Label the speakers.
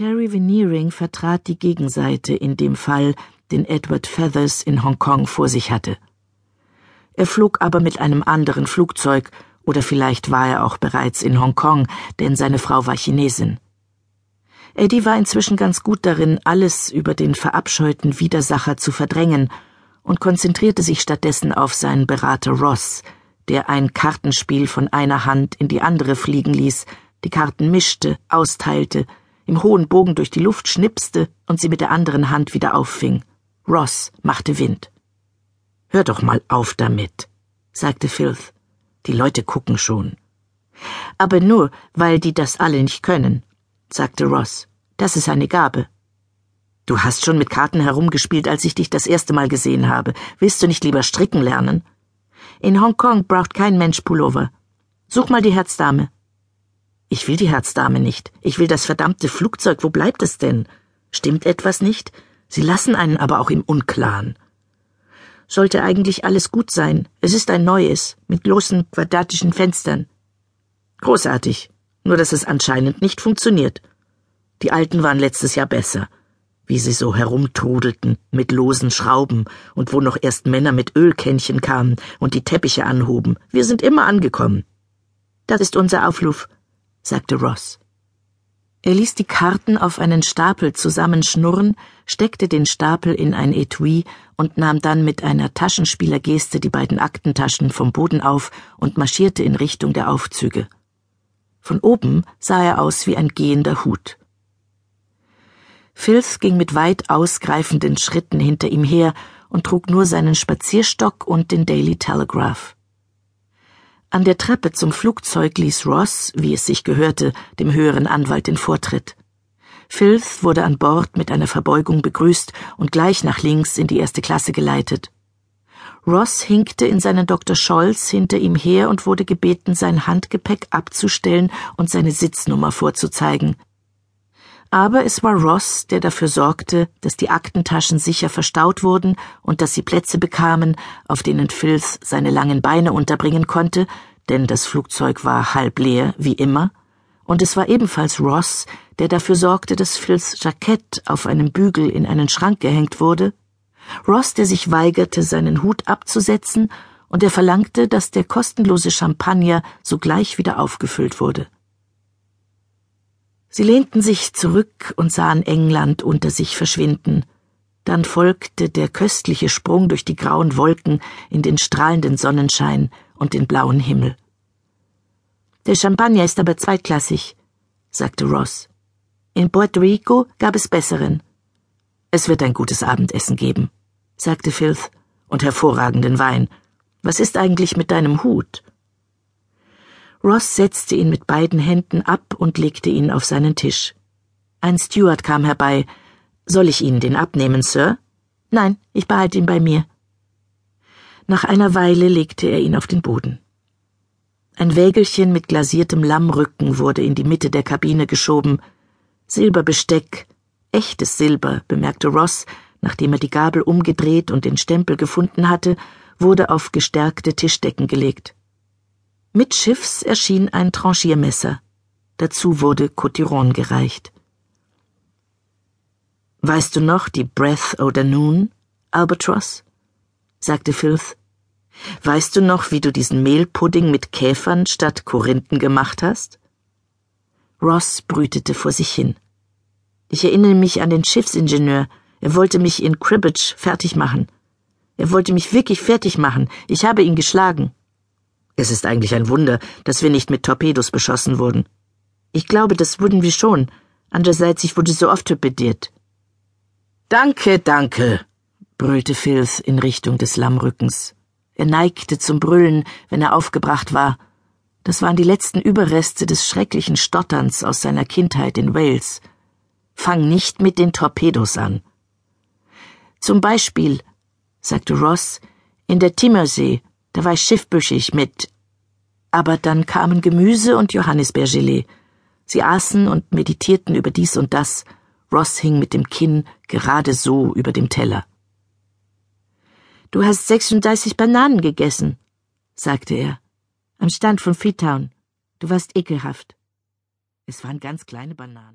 Speaker 1: Terry Veneering vertrat die Gegenseite in dem Fall, den Edward Feathers in Hongkong vor sich hatte. Er flog aber mit einem anderen Flugzeug, oder vielleicht war er auch bereits in Hongkong, denn seine Frau war Chinesin. Eddie war inzwischen ganz gut darin, alles über den verabscheuten Widersacher zu verdrängen und konzentrierte sich stattdessen auf seinen Berater Ross, der ein Kartenspiel von einer Hand in die andere fliegen ließ, die Karten mischte, austeilte, im hohen Bogen durch die Luft schnipste und sie mit der anderen Hand wieder auffing. Ross machte Wind. Hör doch mal auf damit, sagte Filth. Die Leute gucken schon. Aber nur, weil die das alle nicht können, sagte Ross. Das ist eine Gabe. Du hast schon mit Karten herumgespielt, als ich dich das erste Mal gesehen habe. Willst du nicht lieber stricken lernen? In Hongkong braucht kein Mensch Pullover. Such mal die Herzdame. Ich will die Herzdame nicht. Ich will das verdammte Flugzeug. Wo bleibt es denn? Stimmt etwas nicht? Sie lassen einen aber auch im Unklaren. Sollte eigentlich alles gut sein. Es ist ein neues, mit großen quadratischen Fenstern. Großartig. Nur dass es anscheinend nicht funktioniert. Die alten waren letztes Jahr besser. Wie sie so herumtrudelten mit losen Schrauben und wo noch erst Männer mit Ölkännchen kamen und die Teppiche anhoben. Wir sind immer angekommen. Das ist unser Aufruf sagte Ross. Er ließ die Karten auf einen Stapel zusammenschnurren, steckte den Stapel in ein Etui und nahm dann mit einer Taschenspielergeste die beiden Aktentaschen vom Boden auf und marschierte in Richtung der Aufzüge. Von oben sah er aus wie ein gehender Hut. Filth ging mit weit ausgreifenden Schritten hinter ihm her und trug nur seinen Spazierstock und den Daily Telegraph. An der Treppe zum Flugzeug ließ Ross, wie es sich gehörte, dem höheren Anwalt den Vortritt. Filth wurde an Bord mit einer Verbeugung begrüßt und gleich nach links in die erste Klasse geleitet. Ross hinkte in seinen Dr. Scholz hinter ihm her und wurde gebeten, sein Handgepäck abzustellen und seine Sitznummer vorzuzeigen. Aber es war Ross, der dafür sorgte, dass die Aktentaschen sicher verstaut wurden und dass sie Plätze bekamen, auf denen Filz seine langen Beine unterbringen konnte, denn das Flugzeug war halb leer, wie immer, und es war ebenfalls Ross, der dafür sorgte, dass Phils Jackett auf einem Bügel in einen Schrank gehängt wurde, Ross, der sich weigerte, seinen Hut abzusetzen, und er verlangte, dass der kostenlose Champagner sogleich wieder aufgefüllt wurde. Sie lehnten sich zurück und sahen England unter sich verschwinden. Dann folgte der köstliche Sprung durch die grauen Wolken in den strahlenden Sonnenschein und den blauen Himmel. Der Champagner ist aber zweitklassig, sagte Ross. In Puerto Rico gab es besseren. Es wird ein gutes Abendessen geben, sagte Filth, und hervorragenden Wein. Was ist eigentlich mit deinem Hut? Ross setzte ihn mit beiden Händen ab und legte ihn auf seinen Tisch. Ein Steward kam herbei. Soll ich Ihnen den abnehmen, Sir? Nein, ich behalte ihn bei mir. Nach einer Weile legte er ihn auf den Boden. Ein Wägelchen mit glasiertem Lammrücken wurde in die Mitte der Kabine geschoben. Silberbesteck, echtes Silber, bemerkte Ross, nachdem er die Gabel umgedreht und den Stempel gefunden hatte, wurde auf gestärkte Tischdecken gelegt. Mitschiffs erschien ein Tranchiermesser. Dazu wurde Cotiron gereicht. Weißt du noch die Breath oder Noon, Albatross? sagte Filth. Weißt du noch, wie du diesen Mehlpudding mit Käfern statt Korinthen gemacht hast? Ross brütete vor sich hin. Ich erinnere mich an den Schiffsingenieur. Er wollte mich in Cribbage fertig machen. Er wollte mich wirklich fertig machen. Ich habe ihn geschlagen. Es ist eigentlich ein Wunder, dass wir nicht mit Torpedos beschossen wurden. Ich glaube, das wurden wir schon. Andererseits, ich wurde so oft torpediert. Danke, danke, brüllte Filth in Richtung des Lammrückens. Er neigte zum Brüllen, wenn er aufgebracht war. Das waren die letzten Überreste des schrecklichen Stotterns aus seiner Kindheit in Wales. Fang nicht mit den Torpedos an. Zum Beispiel, sagte Ross, in der Timmersee, da war ich schiffbüschig mit. Aber dann kamen Gemüse und Johannisbeergelee. Sie aßen und meditierten über dies und das. Ross hing mit dem Kinn gerade so über dem Teller. Du hast 36 Bananen gegessen, sagte er, am Stand von Freetown. Du warst ekelhaft. Es waren ganz kleine Bananen.